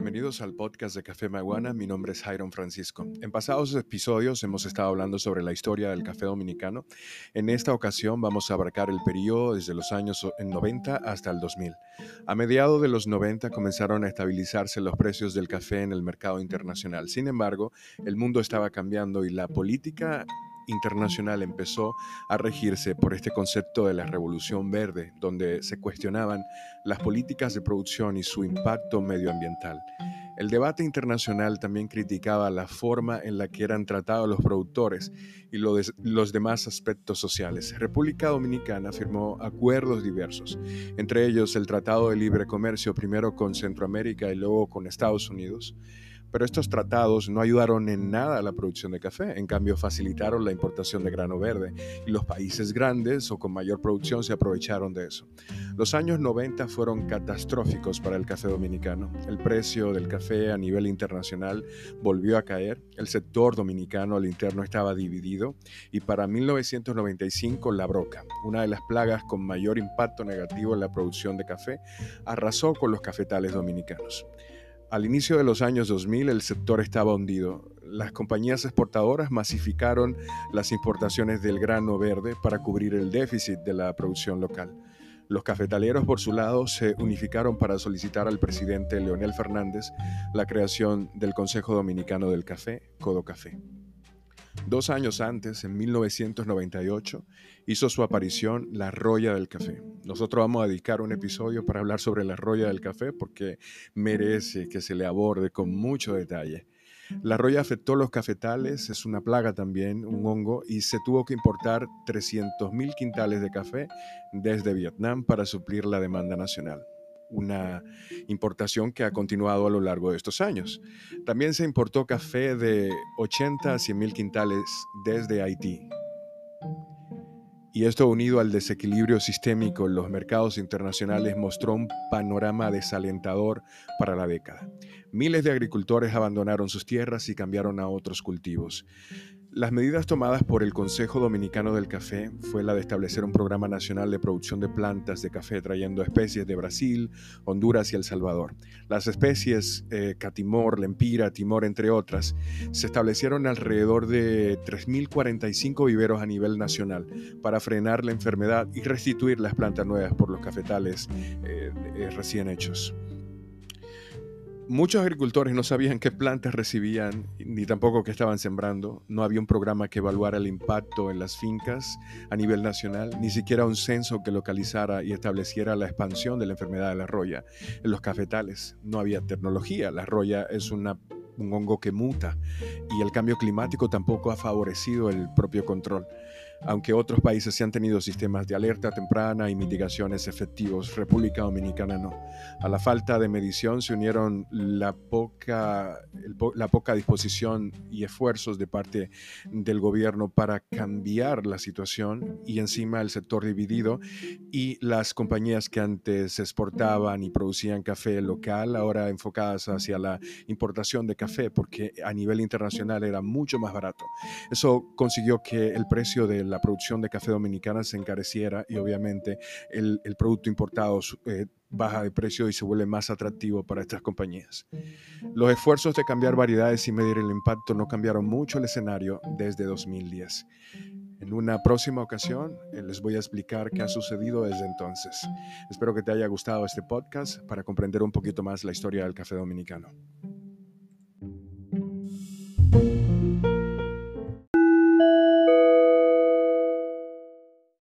bienvenidos al podcast de Café Maguana. Mi nombre es Jairon Francisco. En pasados episodios hemos estado hablando sobre la historia del café dominicano. En esta ocasión vamos a abarcar el periodo desde los años 90 hasta el 2000. A mediados de los 90 comenzaron a estabilizarse los precios del café en el mercado internacional. Sin embargo, el mundo estaba cambiando y la política internacional empezó a regirse por este concepto de la revolución verde, donde se cuestionaban las políticas de producción y su impacto medioambiental. El debate internacional también criticaba la forma en la que eran tratados los productores y los demás aspectos sociales. República Dominicana firmó acuerdos diversos, entre ellos el Tratado de Libre Comercio primero con Centroamérica y luego con Estados Unidos. Pero estos tratados no ayudaron en nada a la producción de café, en cambio facilitaron la importación de grano verde y los países grandes o con mayor producción se aprovecharon de eso. Los años 90 fueron catastróficos para el café dominicano. El precio del café a nivel internacional volvió a caer, el sector dominicano al interno estaba dividido y para 1995 la broca, una de las plagas con mayor impacto negativo en la producción de café, arrasó con los cafetales dominicanos. Al inicio de los años 2000 el sector estaba hundido. Las compañías exportadoras masificaron las importaciones del grano verde para cubrir el déficit de la producción local. Los cafetaleros, por su lado, se unificaron para solicitar al presidente Leonel Fernández la creación del Consejo Dominicano del Café, Codo Café. Dos años antes, en 1998, hizo su aparición La Roya del Café. Nosotros vamos a dedicar un episodio para hablar sobre la Roya del Café porque merece que se le aborde con mucho detalle. La roya afectó los cafetales, es una plaga también, un hongo, y se tuvo que importar 300.000 quintales de café desde Vietnam para suplir la demanda nacional una importación que ha continuado a lo largo de estos años. También se importó café de 80 a 100 mil quintales desde Haití. Y esto unido al desequilibrio sistémico en los mercados internacionales mostró un panorama desalentador para la década. Miles de agricultores abandonaron sus tierras y cambiaron a otros cultivos. Las medidas tomadas por el Consejo Dominicano del Café fue la de establecer un programa nacional de producción de plantas de café trayendo especies de Brasil, Honduras y El Salvador. Las especies eh, Catimor, Lempira, Timor, entre otras, se establecieron alrededor de 3.045 viveros a nivel nacional para frenar la enfermedad y restituir las plantas nuevas por los cafetales eh, eh, recién hechos. Muchos agricultores no sabían qué plantas recibían ni tampoco qué estaban sembrando. No había un programa que evaluara el impacto en las fincas a nivel nacional, ni siquiera un censo que localizara y estableciera la expansión de la enfermedad de la roya en los cafetales. No había tecnología. La roya es un hongo que muta y el cambio climático tampoco ha favorecido el propio control. Aunque otros países se han tenido sistemas de alerta temprana y mitigaciones efectivos, República Dominicana no. A la falta de medición se unieron la poca, la poca disposición y esfuerzos de parte del gobierno para cambiar la situación y encima el sector dividido y las compañías que antes exportaban y producían café local, ahora enfocadas hacia la importación de café porque a nivel internacional era mucho más barato. Eso consiguió que el precio del la producción de café dominicana se encareciera y obviamente el, producto importado eh, baja de precio y se vuelve más atractivo para estas compañías. Los esfuerzos de cambiar variedades y medir el impacto no cambiaron mucho el escenario desde 2010. En una próxima ocasión eh, les voy a explicar qué ha sucedido desde entonces. Espero que te haya gustado este podcast para comprender un poquito más la historia del café dominicano.